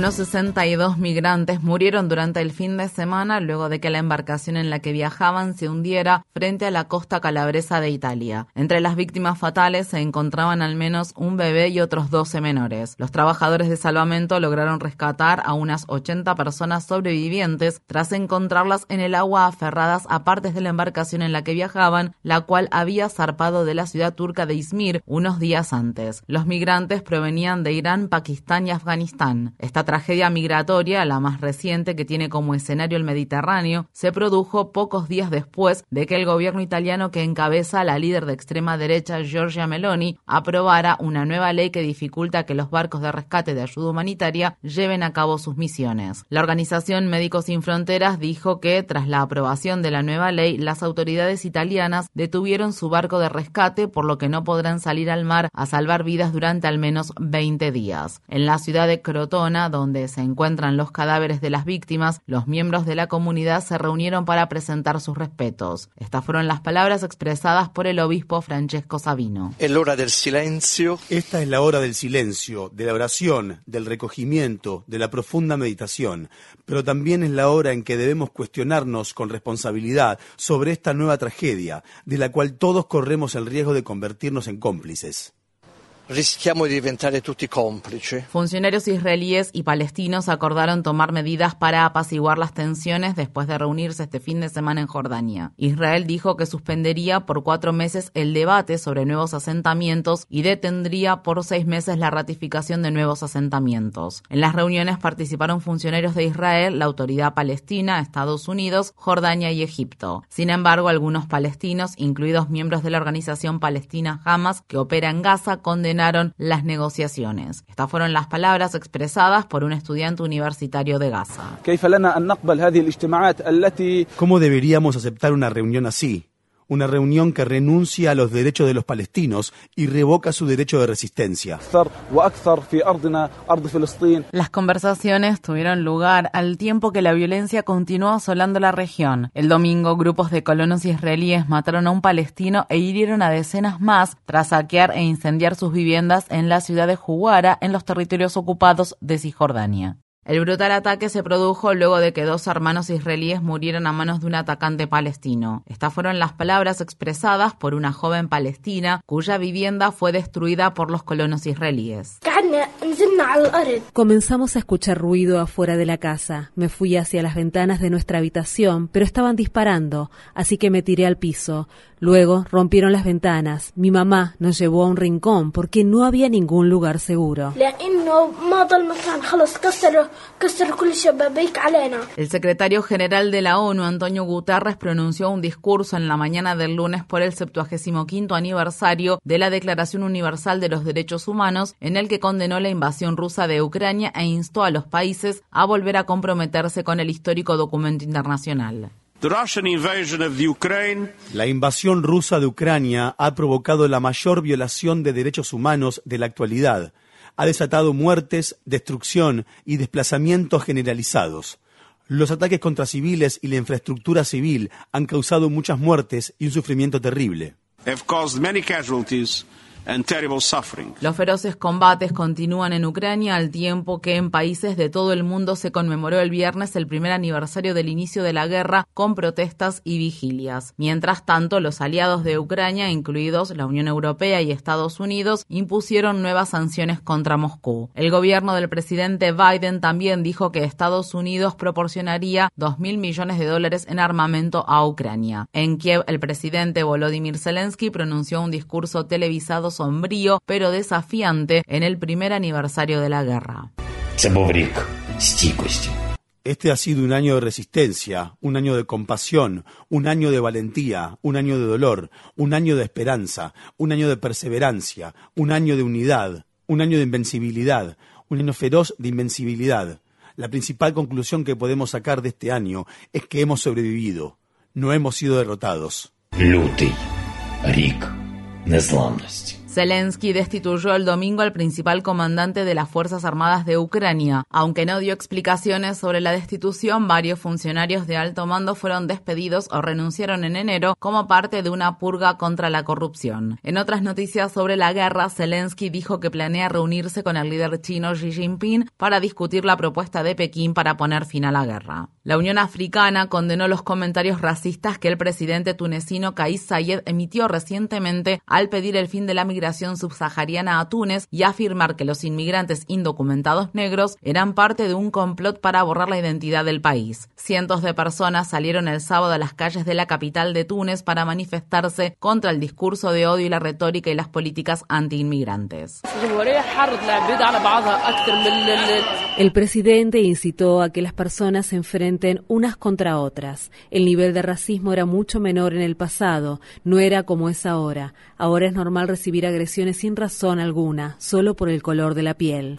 Unos 62 migrantes murieron durante el fin de semana luego de que la embarcación en la que viajaban se hundiera frente a la costa calabresa de Italia. Entre las víctimas fatales se encontraban al menos un bebé y otros 12 menores. Los trabajadores de salvamento lograron rescatar a unas 80 personas sobrevivientes tras encontrarlas en el agua aferradas a partes de la embarcación en la que viajaban, la cual había zarpado de la ciudad turca de Izmir unos días antes. Los migrantes provenían de Irán, Pakistán y Afganistán tragedia migratoria, la más reciente que tiene como escenario el Mediterráneo, se produjo pocos días después de que el gobierno italiano que encabeza la líder de extrema derecha Giorgia Meloni aprobara una nueva ley que dificulta que los barcos de rescate de ayuda humanitaria lleven a cabo sus misiones. La organización Médicos Sin Fronteras dijo que tras la aprobación de la nueva ley, las autoridades italianas detuvieron su barco de rescate por lo que no podrán salir al mar a salvar vidas durante al menos 20 días. En la ciudad de Crotona, donde se encuentran los cadáveres de las víctimas, los miembros de la comunidad se reunieron para presentar sus respetos. Estas fueron las palabras expresadas por el obispo Francesco Sabino. hora del silencio. Esta es la hora del silencio, de la oración, del recogimiento, de la profunda meditación, pero también es la hora en que debemos cuestionarnos con responsabilidad sobre esta nueva tragedia, de la cual todos corremos el riesgo de convertirnos en cómplices rischiamo di diventare tutti complici. Funcionarios israelíes y palestinos acordaron tomar medidas para apaciguar las tensiones después de reunirse este fin de semana en Jordania. Israel dijo que suspendería por cuatro meses el debate sobre nuevos asentamientos y detendría por seis meses la ratificación de nuevos asentamientos. En las reuniones participaron funcionarios de Israel, la autoridad palestina, Estados Unidos, Jordania y Egipto. Sin embargo, algunos palestinos, incluidos miembros de la organización palestina Hamas, que opera en Gaza, condenaron las negociaciones. Estas fueron las palabras expresadas por un estudiante universitario de Gaza. ¿Cómo deberíamos aceptar una reunión así? Una reunión que renuncia a los derechos de los palestinos y revoca su derecho de resistencia. Las conversaciones tuvieron lugar al tiempo que la violencia continuó asolando la región. El domingo, grupos de colonos israelíes mataron a un palestino e hirieron a decenas más tras saquear e incendiar sus viviendas en la ciudad de Juwara, en los territorios ocupados de Cisjordania. El brutal ataque se produjo luego de que dos hermanos israelíes murieran a manos de un atacante palestino. Estas fueron las palabras expresadas por una joven palestina cuya vivienda fue destruida por los colonos israelíes. Comenzamos a escuchar ruido afuera de la casa. Me fui hacia las ventanas de nuestra habitación, pero estaban disparando, así que me tiré al piso. Luego rompieron las ventanas. Mi mamá nos llevó a un rincón porque no había ningún lugar seguro. El secretario general de la ONU, Antonio Guterres, pronunció un discurso en la mañana del lunes por el 75 aniversario de la Declaración Universal de los Derechos Humanos, en el que condenó la invasión rusa de Ucrania e instó a los países a volver a comprometerse con el histórico documento internacional. La invasión rusa de Ucrania ha provocado la mayor violación de derechos humanos de la actualidad ha desatado muertes, destrucción y desplazamientos generalizados. Los ataques contra civiles y la infraestructura civil han causado muchas muertes y un sufrimiento terrible. Los feroces combates continúan en Ucrania al tiempo que en países de todo el mundo se conmemoró el viernes el primer aniversario del inicio de la guerra con protestas y vigilias. Mientras tanto, los aliados de Ucrania, incluidos la Unión Europea y Estados Unidos, impusieron nuevas sanciones contra Moscú. El gobierno del presidente Biden también dijo que Estados Unidos proporcionaría 2.000 millones de dólares en armamento a Ucrania. En Kiev, el presidente Volodymyr Zelensky pronunció un discurso televisado sombrío pero desafiante en el primer aniversario de la guerra. Este ha sido un año de resistencia, un año de compasión, un año de valentía, un año de dolor, un año de esperanza, un año de perseverancia, un año de unidad, un año de invencibilidad, un año feroz de invencibilidad. La principal conclusión que podemos sacar de este año es que hemos sobrevivido, no hemos sido derrotados. Zelensky destituyó el domingo al principal comandante de las Fuerzas Armadas de Ucrania. Aunque no dio explicaciones sobre la destitución, varios funcionarios de alto mando fueron despedidos o renunciaron en enero como parte de una purga contra la corrupción. En otras noticias sobre la guerra, Zelensky dijo que planea reunirse con el líder chino Xi Jinping para discutir la propuesta de Pekín para poner fin a la guerra. La Unión Africana condenó los comentarios racistas que el presidente tunecino Kais Sayed emitió recientemente al pedir el fin de la migración subsahariana a Túnez y afirmar que los inmigrantes indocumentados negros eran parte de un complot para borrar la identidad del país. Cientos de personas salieron el sábado a las calles de la capital de Túnez para manifestarse contra el discurso de odio y la retórica y las políticas antiinmigrantes. El presidente incitó a que las personas se enfrenten unas contra otras. El nivel de racismo era mucho menor en el pasado, no era como es ahora. Ahora es normal recibir agresiones sin razón alguna, solo por el color de la piel.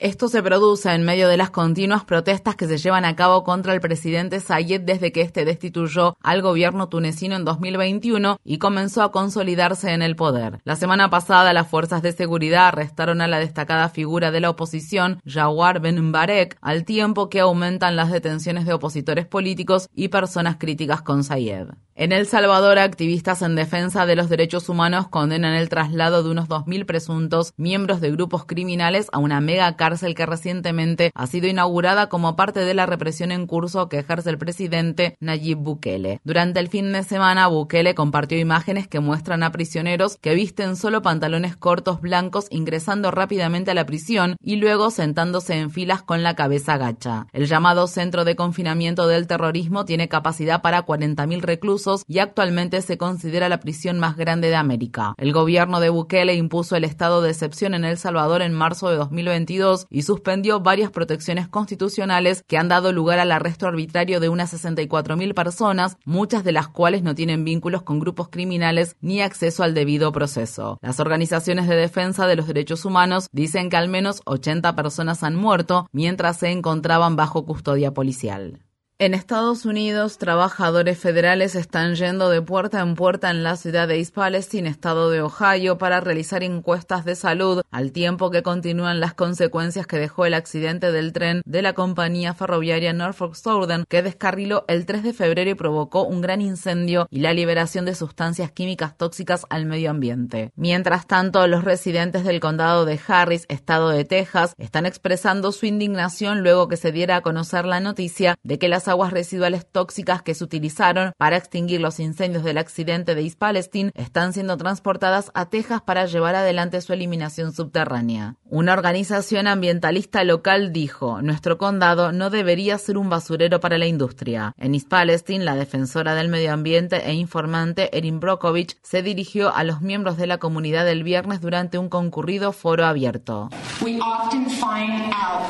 Esto se produce en medio de las continuas protestas que se llevan a cabo contra el presidente Sayed desde que este destituyó al gobierno tunecino en 2021 y comenzó a consolidarse en el poder. La semana pasada, las fuerzas de seguridad arrestaron a la destacada figura de la oposición, Jawar Ben Mbarek, al tiempo que aumentan las detenciones de opositores políticos y personas críticas con Sayed. En El Salvador, activistas en defensa de los derechos humanos condenan el traslado de unos 2.000 presuntos miembros de grupos criminales a una mega cárcel que recientemente ha sido inaugurada como parte de la represión en curso que ejerce el presidente Nayib Bukele. Durante el fin de semana, Bukele compartió imágenes que muestran a prisioneros que visten solo pantalones cortos blancos ingresando rápidamente a la prisión y luego sentándose en filas con la cabeza gacha. El llamado Centro de Confinamiento del Terrorismo tiene capacidad para 40.000 reclusos y actualmente se considera la prisión más grande de América. El gobierno de Bukele impuso el estado de excepción en El Salvador en marzo de 2022 y suspendió varias protecciones constitucionales que han dado lugar al arresto arbitrario de unas 64.000 personas, muchas de las cuales no tienen vínculos con grupos criminales ni acceso al debido proceso. Las organizaciones de defensa de los derechos humanos dicen que al menos 80 personas han muerto mientras se encontraban bajo custodia policial. En Estados Unidos, trabajadores federales están yendo de puerta en puerta en la ciudad de East Palestine, estado de Ohio, para realizar encuestas de salud, al tiempo que continúan las consecuencias que dejó el accidente del tren de la compañía ferroviaria Norfolk Southern, que descarriló el 3 de febrero y provocó un gran incendio y la liberación de sustancias químicas tóxicas al medio ambiente. Mientras tanto, los residentes del condado de Harris, estado de Texas, están expresando su indignación luego que se diera a conocer la noticia de que las aguas residuales tóxicas que se utilizaron para extinguir los incendios del accidente de East Palestine están siendo transportadas a Texas para llevar adelante su eliminación subterránea. Una organización ambientalista local dijo, nuestro condado no debería ser un basurero para la industria. En East Palestine, la defensora del medio ambiente e informante Erin Brokovich se dirigió a los miembros de la comunidad el viernes durante un concurrido foro abierto.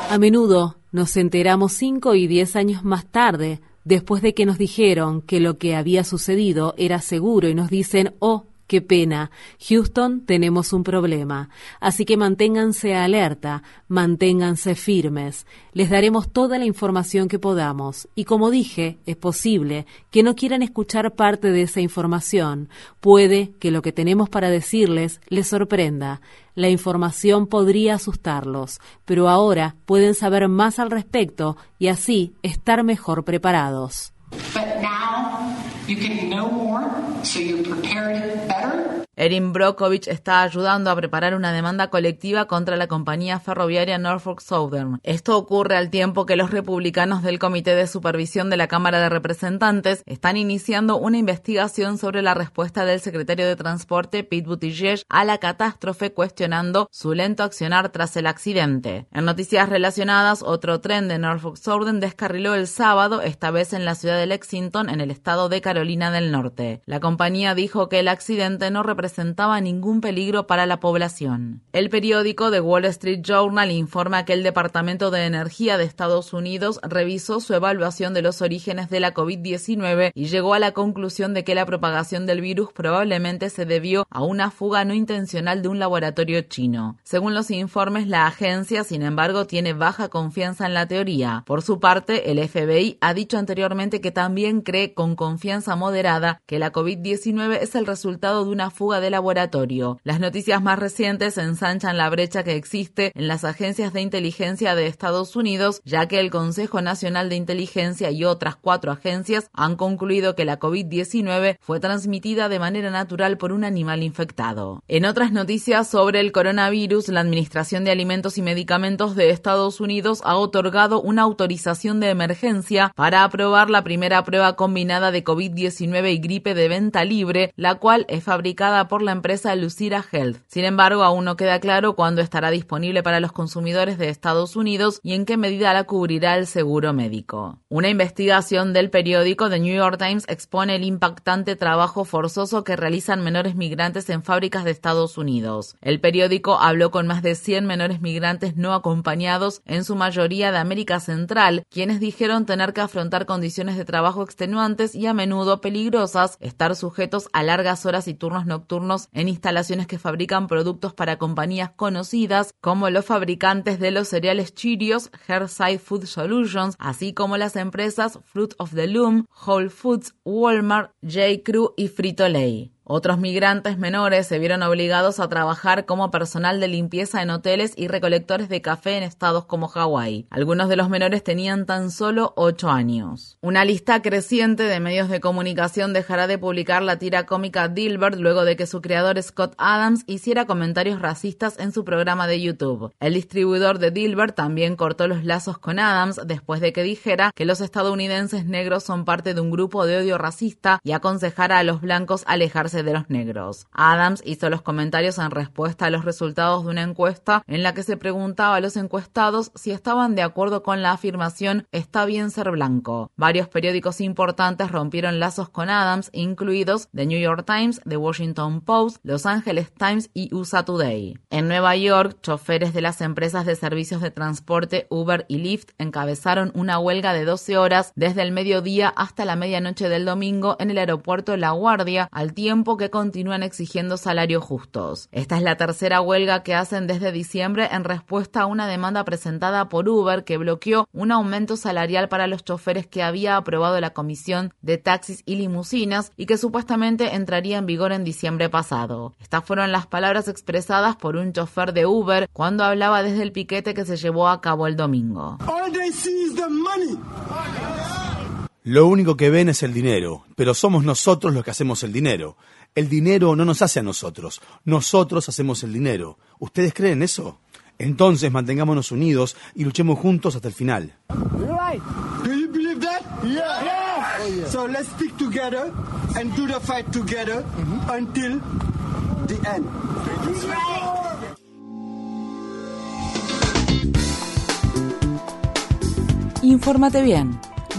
A menudo nos enteramos cinco y diez años más tarde, después de que nos dijeron que lo que había sucedido era seguro y nos dicen, oh, Qué pena. Houston, tenemos un problema. Así que manténganse alerta, manténganse firmes. Les daremos toda la información que podamos. Y como dije, es posible que no quieran escuchar parte de esa información. Puede que lo que tenemos para decirles les sorprenda. La información podría asustarlos, pero ahora pueden saber más al respecto y así estar mejor preparados. Erin Brockovich está ayudando a preparar una demanda colectiva contra la compañía ferroviaria Norfolk Southern. Esto ocurre al tiempo que los republicanos del Comité de Supervisión de la Cámara de Representantes están iniciando una investigación sobre la respuesta del secretario de Transporte Pete Buttigieg a la catástrofe cuestionando su lento accionar tras el accidente. En noticias relacionadas, otro tren de Norfolk Southern descarriló el sábado, esta vez en la ciudad de Lexington, en el estado de Carolina del Norte. La compañía dijo que el accidente no representa representaba ningún peligro para la población. El periódico The Wall Street Journal informa que el Departamento de Energía de Estados Unidos revisó su evaluación de los orígenes de la COVID-19 y llegó a la conclusión de que la propagación del virus probablemente se debió a una fuga no intencional de un laboratorio chino. Según los informes, la agencia, sin embargo, tiene baja confianza en la teoría. Por su parte, el FBI ha dicho anteriormente que también cree con confianza moderada que la COVID-19 es el resultado de una fuga de laboratorio. Las noticias más recientes ensanchan la brecha que existe en las agencias de inteligencia de Estados Unidos, ya que el Consejo Nacional de Inteligencia y otras cuatro agencias han concluido que la COVID-19 fue transmitida de manera natural por un animal infectado. En otras noticias sobre el coronavirus, la Administración de Alimentos y Medicamentos de Estados Unidos ha otorgado una autorización de emergencia para aprobar la primera prueba combinada de COVID-19 y gripe de venta libre, la cual es fabricada por la empresa Lucira Health. Sin embargo, aún no queda claro cuándo estará disponible para los consumidores de Estados Unidos y en qué medida la cubrirá el seguro médico. Una investigación del periódico The New York Times expone el impactante trabajo forzoso que realizan menores migrantes en fábricas de Estados Unidos. El periódico habló con más de 100 menores migrantes no acompañados, en su mayoría de América Central, quienes dijeron tener que afrontar condiciones de trabajo extenuantes y a menudo peligrosas, estar sujetos a largas horas y turnos nocturnos en instalaciones que fabrican productos para compañías conocidas como los fabricantes de los cereales Cheerios, Herside Food Solutions, así como las empresas Fruit of the Loom, Whole Foods, Walmart, J. Crew y Frito-Lay. Otros migrantes menores se vieron obligados a trabajar como personal de limpieza en hoteles y recolectores de café en estados como Hawái. Algunos de los menores tenían tan solo 8 años. Una lista creciente de medios de comunicación dejará de publicar la tira cómica Dilbert luego de que su creador Scott Adams hiciera comentarios racistas en su programa de YouTube. El distribuidor de Dilbert también cortó los lazos con Adams después de que dijera que los estadounidenses negros son parte de un grupo de odio racista y aconsejara a los blancos alejarse de los negros. Adams hizo los comentarios en respuesta a los resultados de una encuesta en la que se preguntaba a los encuestados si estaban de acuerdo con la afirmación está bien ser blanco. Varios periódicos importantes rompieron lazos con Adams, incluidos The New York Times, The Washington Post, Los Angeles Times y USA Today. En Nueva York, choferes de las empresas de servicios de transporte Uber y Lyft encabezaron una huelga de 12 horas desde el mediodía hasta la medianoche del domingo en el aeropuerto La Guardia, al tiempo que continúan exigiendo salarios justos. Esta es la tercera huelga que hacen desde diciembre en respuesta a una demanda presentada por Uber que bloqueó un aumento salarial para los choferes que había aprobado la Comisión de Taxis y Limusinas y que supuestamente entraría en vigor en diciembre pasado. Estas fueron las palabras expresadas por un chofer de Uber cuando hablaba desde el piquete que se llevó a cabo el domingo. Lo único que ven es el dinero, pero somos nosotros los que hacemos el dinero. El dinero no nos hace a nosotros, nosotros hacemos el dinero. ¿Ustedes creen eso? Entonces mantengámonos unidos y luchemos juntos hasta el final. So let's stick together and do the fight together until the end. Infórmate bien.